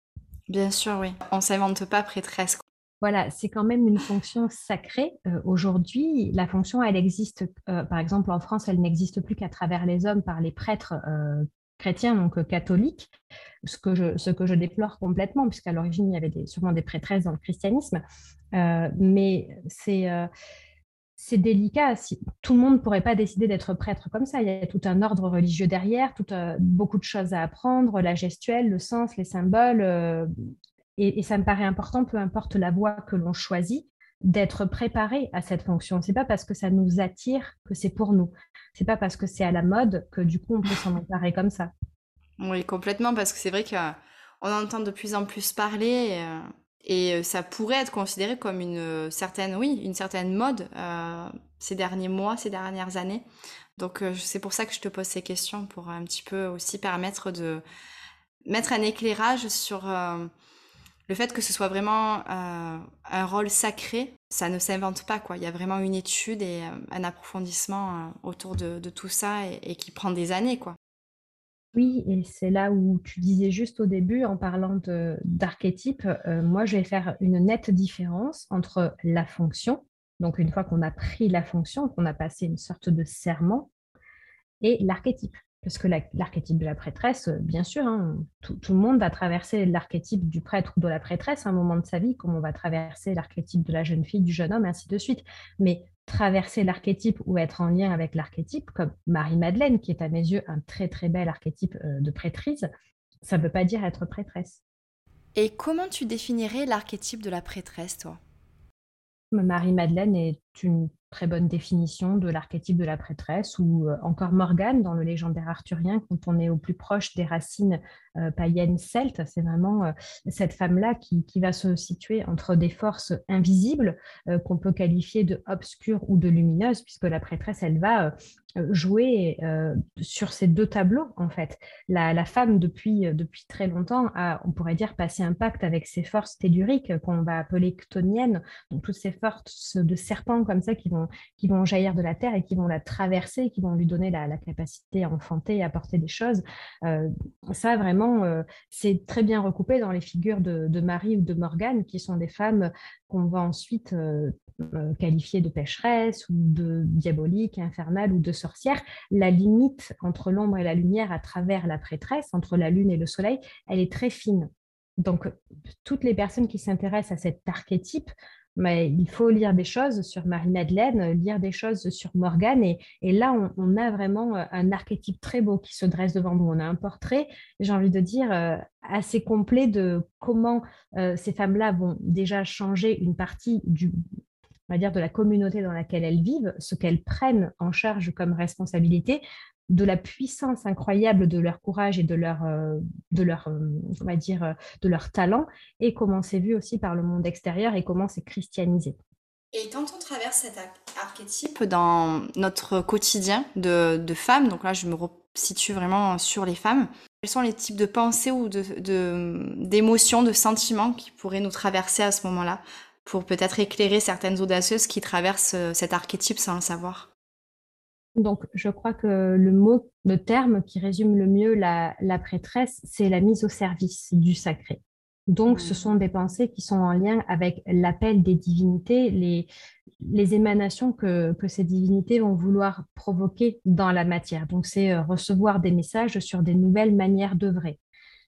Bien sûr, oui. On ne s'invente pas prêtresse. Voilà, c'est quand même une fonction sacrée. Euh, aujourd'hui, la fonction, elle existe, par exemple, en France, elle n'existe plus qu'à travers les hommes par les prêtres chrétiens, donc catholiques, ce que, je, ce que je déplore complètement, puisqu'à l'origine, il y avait des, sûrement des prêtresses dans le christianisme. mais c'est c'est délicat. Si, tout le monde ne pourrait pas décider d'être prêtre comme ça. Il y a tout un ordre religieux derrière, tout, euh, beaucoup de choses à apprendre, la gestuelle, le sens, les symboles. Euh, et, ça me paraît important, peu importe la voie que l'on choisit, d'être préparé à cette fonction. C'est pas parce que ça nous attire que c'est pour nous. C'est pas parce que c'est à la mode que du coup on peut s'en emparer comme ça. Oui, complètement, parce que c'est vrai qu'on entend de plus en plus parler. Euh, et euh, ça pourrait être considéré comme une euh, certaine, oui, une certaine mode euh, ces derniers mois, ces dernières années. Donc c'est pour ça que je te pose ces questions, pour un petit peu aussi permettre de mettre un éclairage sur le fait que ce soit vraiment un rôle sacré. Ça ne s'invente pas, quoi. Il y a vraiment une étude et un approfondissement autour de, tout ça et, qui prend des années, quoi. Oui, et c'est là où tu disais juste au début, en parlant d'archétype, euh, moi je vais faire une nette différence entre la fonction, donc une fois qu'on a pris la fonction, qu'on a passé une sorte de serment, et l'archétype. Parce que l'archétype de la prêtresse, bien sûr, hein, tout, le monde va traverser l'archétype du prêtre ou de la prêtresse à un moment de sa vie, comme on va traverser l'archétype de la jeune fille, du jeune homme, ainsi de suite. Mais traverser l'archétype ou être en lien avec l'archétype, comme Marie-Madeleine, qui est à mes yeux un très très bel archétype euh, de prêtrise, ça ne veut pas dire être prêtresse. Et comment tu définirais l'archétype de la prêtresse, toi? Marie-Madeleine est une très bonne définition de l'archétype de la prêtresse, ou euh, encore Morgane dans le légendaire arthurien, quand on est au plus proche des racines euh, païennes celtes. C'est vraiment euh, cette femme-là qui, va se situer entre des forces invisibles qu'on peut qualifier de obscures ou de lumineuses, puisque la prêtresse, elle va jouer sur ces deux tableaux, en fait. La, femme, depuis, depuis très longtemps, a, on pourrait dire, passé un pacte avec ces forces telluriques qu'on va appeler ctoniennes, donc toutes ces forces de serpents comme ça qui vont qui vont jaillir de la terre et qui vont la traverser, qui vont lui donner la, capacité à enfanter, à porter des choses. Euh, ça, vraiment, euh, c'est très bien recoupé dans les figures de, Marie ou de Morgane, qui sont des femmes qu'on va ensuite euh, qualifier de pécheresses ou de diaboliques, infernales ou de sorcières. La limite entre l'ombre et la lumière à travers la prêtresse, entre la lune et le soleil, elle est très fine. Donc, toutes les personnes qui s'intéressent à cet archétype mais il faut lire des choses sur Marie-Madeleine, lire des choses sur Morgane. Et, là, on, a vraiment euh, un archétype très beau qui se dresse devant nous. On a un portrait, j'ai envie de dire, euh, assez complet de comment euh, ces femmes-là vont déjà changer une partie du, on va dire, de la communauté dans laquelle elles vivent, ce qu'elles prennent en charge comme responsabilité, de la puissance incroyable de leur courage et de leur, euh, de leur euh, on va dire, euh, de leur talent, et comment c'est vu aussi par le monde extérieur et comment c'est christianisé. Et quand on traverse cet archétype dans notre quotidien de, de femmes, donc là je me situe vraiment sur les femmes, quels sont les types de pensées ou d'émotions, de, de sentiments qui pourraient nous traverser à ce moment-là? Pour peut-être éclairer certaines audacieuses qui traversent cet archétype sans le savoir Donc, je crois que le mot, le terme qui résume le mieux la, prêtresse, c'est la mise au service du sacré. Donc, ce sont des pensées qui sont en lien avec l'appel des divinités, les, les émanations que, que, ces divinités vont vouloir provoquer dans la matière. Donc, c'est euh, recevoir des messages sur des nouvelles manières d'œuvrer.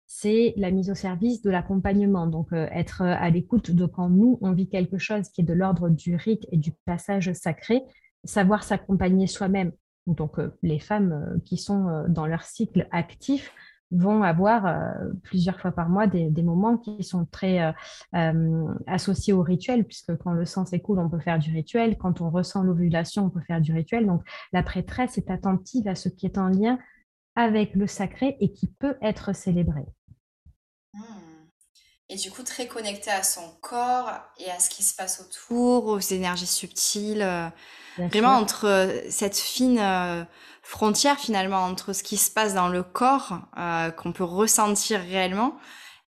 C'est la mise au service de l'accompagnement, donc euh, être à l'écoute de quand nous, on vit quelque chose qui est de l'ordre du rite et du passage sacré, savoir s'accompagner soi-même. Donc, euh, les femmes euh, qui sont euh, dans leur cycle actif vont avoir plusieurs fois par mois des, moments qui sont très associés au rituel, puisque quand le sang s'écoule, on peut faire du rituel. Quand on ressent l'ovulation, on peut faire du rituel. Donc, la prêtresse est attentive à ce qui est en lien avec le sacré et qui peut être célébré. Hmm. Et du coup, très connecté à son corps et à ce qui se passe autour, aux énergies subtiles. Vraiment entre euh, cette fine euh, frontière finalement entre ce qui se passe dans le corps, euh, qu'on peut ressentir réellement,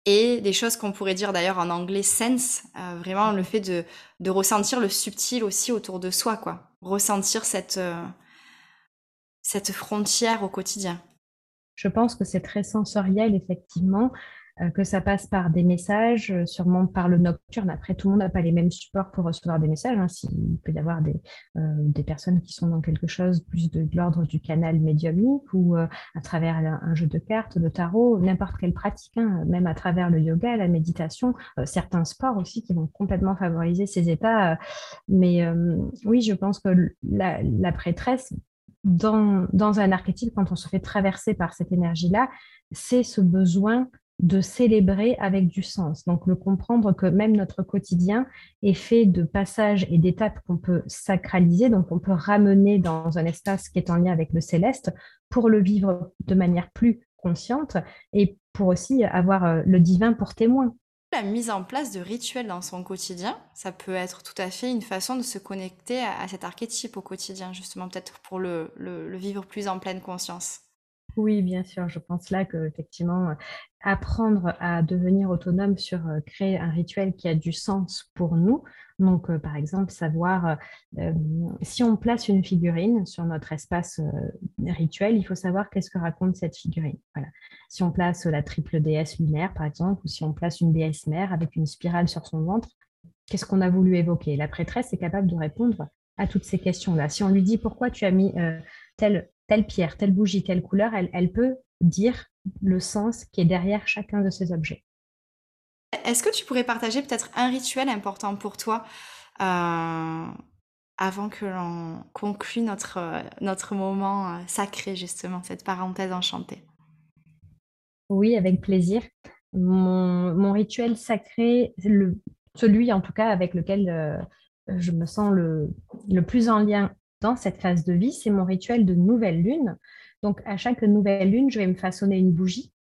et des choses qu'on pourrait dire d'ailleurs en anglais sense, vraiment le fait de, de, ressentir le subtil aussi autour de soi, quoi. Ressentir cette, cette frontière au quotidien. Je pense que c'est très sensoriel, effectivement. Euh, que ça passe par des messages, euh, sûrement par le nocturne. Après, tout le monde n'a pas les mêmes supports pour recevoir des messages. Hein. Il peut y avoir des, euh, des, personnes qui sont dans quelque chose plus de, l'ordre du canal médiumnique ou à travers un, jeu de cartes, de tarot, n'importe quelle pratique, hein, même à travers le yoga, la méditation, certains sports aussi qui vont complètement favoriser ces états. mais oui, je pense que la, prêtresse, dans un archétype, quand on se fait traverser par cette énergie-là, c'est ce besoin de célébrer avec du sens. Donc, le comprendre que même notre quotidien est fait de passages et d'étapes qu'on peut sacraliser, donc on peut ramener dans un espace qui est en lien avec le céleste pour le vivre de manière plus consciente et pour aussi avoir euh, le divin pour témoin. La mise en place de rituels dans son quotidien, ça peut être tout à fait une façon de se connecter à, cet archétype au quotidien, justement, peut-être pour le vivre plus en pleine conscience. Oui, bien sûr. Je pense là que effectivement, apprendre à devenir autonome sur euh, créer un rituel qui a du sens pour nous. Donc, euh, par exemple, savoir euh, si on place une figurine sur notre espace rituel, il faut savoir qu'est-ce que raconte cette figurine. Si on place la triple déesse lunaire, par exemple, ou si on place une déesse mère avec une spirale sur son ventre, qu'est-ce qu'on a voulu évoquer? La prêtresse est capable de répondre à toutes ces questions-là. Si on lui dit pourquoi tu as mis tel telle pierre, telle bougie, telle couleur, elle, peut dire le sens qui est derrière chacun de ces objets. Est-ce que tu pourrais partager peut-être un rituel important pour toi euh, avant que l'on conclue notre, notre moment euh, sacré, justement, cette parenthèse enchantée? Oui, avec plaisir. Mon, rituel sacré, le, celui en tout cas avec lequel euh, je me sens le, le plus en lien dans cette phase de vie, c'est mon rituel de nouvelle lune. Donc, à chaque nouvelle lune, je vais me façonner une bougie.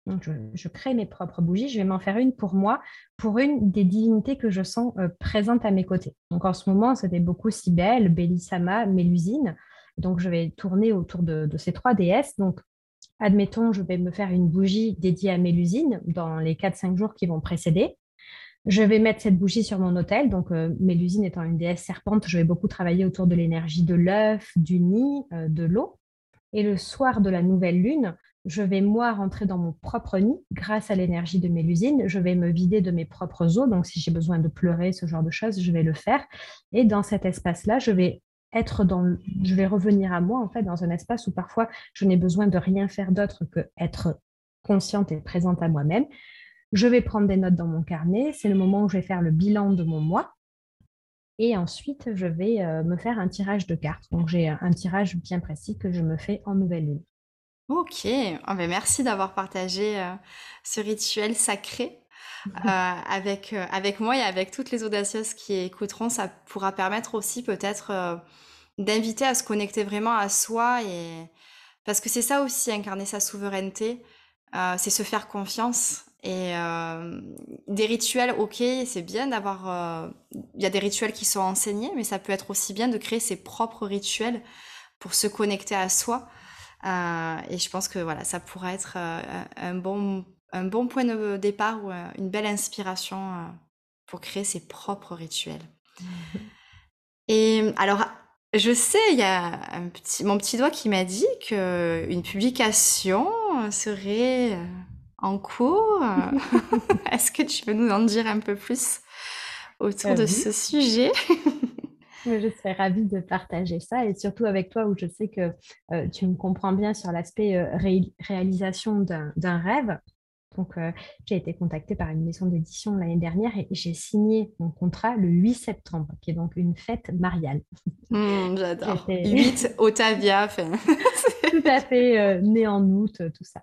je, crée mes propres bougies. Je vais m'en faire une pour moi, pour une des divinités que je sens euh, présentes à mes côtés. Donc, en ce moment, c'était beaucoup Cybèle, Bélissama, Mélusine. Donc, je vais tourner autour de, ces trois déesses. Donc, admettons, je vais me faire une bougie dédiée à Mélusine dans les 4-5 jours qui vont précéder. Je vais mettre cette bougie sur mon hôtel. Donc, euh, Mélusine étant une déesse serpente, je vais beaucoup travailler autour de l'énergie de l'œuf, du nid, euh, de l'eau. Et le soir de la nouvelle lune, je vais moi rentrer dans mon propre nid grâce à l'énergie de Mélusine. Je vais me vider de mes propres eaux. Donc, si j'ai besoin de pleurer, ce genre de choses, je vais le faire. Et dans cet espace-là, je vais être dans, je vais revenir à moi en fait dans un espace où parfois je n'ai besoin de rien faire d'autre que être consciente et présente à moi-même. Je vais prendre des notes dans mon carnet. C'est le moment où je vais faire le bilan de mon mois. Et ensuite, je vais euh, me faire un tirage de cartes. Donc, j'ai un tirage bien précis que je me fais en nouvelle lune. Ok, oh, ben merci d'avoir partagé euh, ce rituel sacré euh, avec, avec moi et avec toutes les audacieuses qui écouteront. Ça pourra permettre aussi peut-être d'inviter à se connecter vraiment à soi. Et... Parce que c'est ça aussi, incarner sa souveraineté, c'est se faire confiance et euh, des rituels, ok, c'est bien d'avoir. Euh, il y a des rituels qui sont enseignés, mais ça peut être aussi bien de créer ses propres rituels pour se connecter à soi. Euh, et je pense que voilà, ça pourrait être un, bon, un bon point de départ ou une belle inspiration pour créer ses propres rituels. Et alors, Je sais, il y a un petit, mon petit doigt qui m'a dit qu'une publication serait euh, en cours. Est-ce que tu peux nous en dire un peu plus autour de ce sujet? Je serais ravie de partager ça et surtout avec toi où je sais que euh, tu me comprends bien sur l'aspect euh, réalisation d'un rêve. Donc, euh, j'ai été contactée par une maison d'édition l'année dernière et j'ai signé mon contrat le 8 septembre, qui est donc une fête mariale. Mmh, j'adore. 8 Otavia. tout à fait, euh, né en août, tout ça.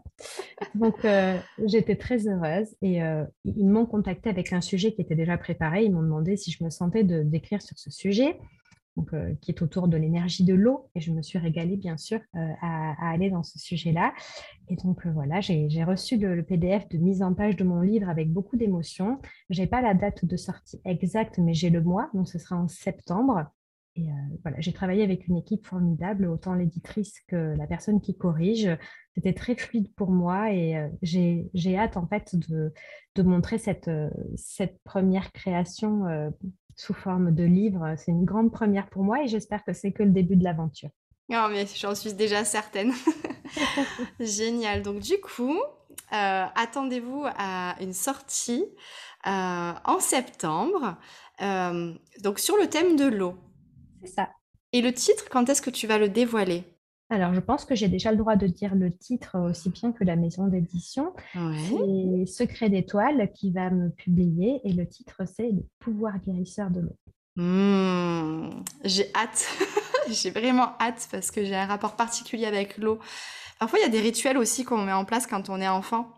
Donc, euh, j'étais très heureuse et ils m'ont contactée avec un sujet qui était déjà préparé. Ils m'ont demandé si je me sentais d'écrire sur ce sujet euh, qui est autour de l'énergie de l'eau. Et je me suis régalée, bien sûr, euh, à, aller dans ce sujet-là. Et donc, euh, voilà, j'ai reçu le, PDF de mise en page de mon livre avec beaucoup d'émotions. Je n'ai pas la date de sortie exacte, mais j'ai le mois, donc ce sera en septembre. Et voilà, j'ai travaillé avec une équipe formidable, autant l'éditrice que la personne qui corrige. C'était très fluide pour moi et j'ai hâte en fait de, de montrer cette, cette première création sous forme de livre. C'est une grande première pour moi et j'espère que c'est que le début de l'aventure. Non, mais j'en suis déjà certaine. Génial. Donc, du coup, euh, attendez-vous à une sortie euh, en septembre, euh, donc sur le thème de l'eau. C'est ça. Et le titre, quand est-ce que tu vas le dévoiler? Alors, je pense que j'ai déjà le droit de dire le titre aussi bien que la maison d'édition. C'est Secret d'étoile qui va me publier et le titre, c'est Le pouvoir guérisseur de l'eau. Mmh, j'ai hâte. j'ai vraiment hâte parce que j'ai un rapport particulier avec l'eau. Parfois, il y a des rituels aussi qu'on met en place quand on est enfant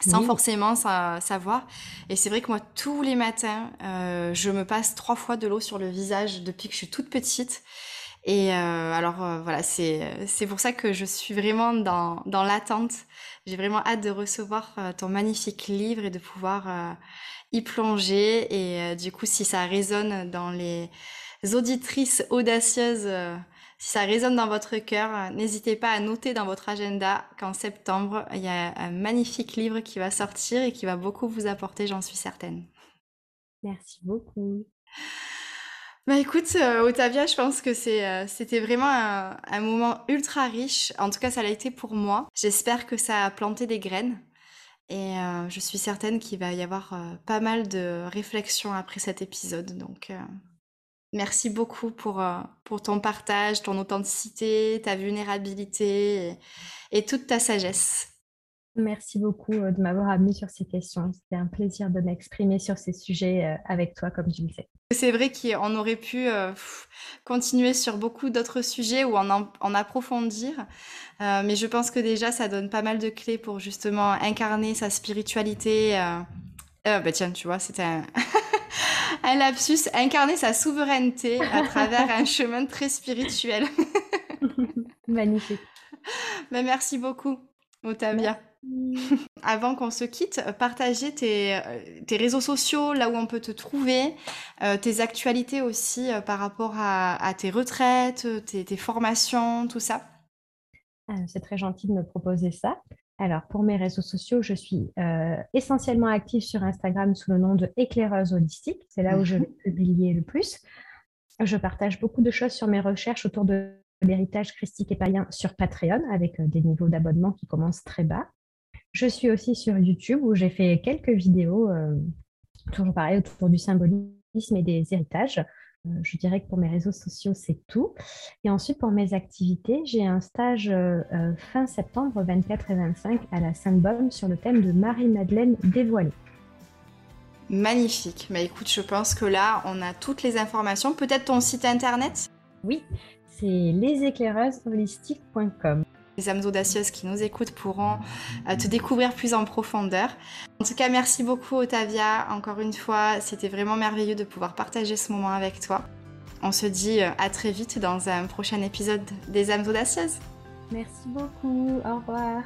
sans forcément savoir. Et c'est vrai que moi, tous les matins, euh, je me passe trois fois de l'eau sur le visage depuis que je suis toute petite. Et euh, alors euh, voilà, c'est c'est pour ça que je suis vraiment dans dans l'attente. J'ai vraiment hâte de recevoir euh, ton magnifique livre et de pouvoir y plonger. Et du coup, si ça résonne dans les auditrices audacieuses, si ça résonne dans votre cœur, n'hésitez pas à noter dans votre agenda qu'en septembre, il y a un magnifique livre qui va sortir et qui va beaucoup vous apporter, j'en suis certaine. Merci beaucoup. Bah écoute, euh, Otavia, je pense que euh, c'était vraiment un, moment ultra riche. En tout cas, ça l'a été pour moi. J'espère que ça a planté des graines. Et euh, je suis certaine qu'il va y avoir pas mal de réflexions après cet épisode. Donc, merci beaucoup pour ton partage, ton authenticité, ta vulnérabilité et toute ta sagesse. Merci beaucoup euh, de m'avoir amené sur ces questions. C'était un plaisir de m'exprimer sur ces sujets euh, avec toi, comme tu le sais. C'est vrai qu'on aurait pu euh, continuer sur beaucoup d'autres sujets ou en, approfondir, mais je pense que déjà, ça donne pas mal de clés pour justement incarner sa spiritualité. bah tiens, tu vois, c'était un... un lapsus, incarner sa souveraineté à travers un chemin très spirituel. Magnifique. Bah, merci beaucoup, Otavia. Avant qu'on se quitte, partager tes, euh, tes, réseaux sociaux, là où on peut te trouver, euh, tes actualités aussi euh, par rapport à, tes retraites, tes, formations, tout ça. C'est très gentil de me proposer ça. Alors, pour mes réseaux sociaux, je suis essentiellement active sur Instagram sous le nom de éclaireuse holistique. C'est là où je vais mhm. publier le plus. Je partage beaucoup de choses sur mes recherches autour de l'héritage christique et païen sur Patreon avec des niveaux d'abonnement qui commencent très bas. Je suis aussi sur YouTube où j'ai fait quelques vidéos, euh, toujours pareil, autour du symbolisme et des héritages. Euh, je dirais que pour mes réseaux sociaux, c'est tout. Et ensuite, pour mes activités, j'ai un stage euh, fin septembre 24 et 25 à la Sainte-Bonne sur le thème de Marie-Madeleine dévoilée. Magnifique. Mais bah, écoute, je pense que là, on a toutes les informations. Peut-être ton site internet? Oui, c'est leséclaireusholistiques.com. Les âmes audacieuses qui nous écoutent pourront euh, te découvrir plus en profondeur. En tout cas, merci beaucoup Otavia. Encore une fois, c'était vraiment merveilleux de pouvoir partager ce moment avec toi. On se dit euh, à très vite dans un prochain épisode des âmes audacieuses. Merci beaucoup. Au revoir.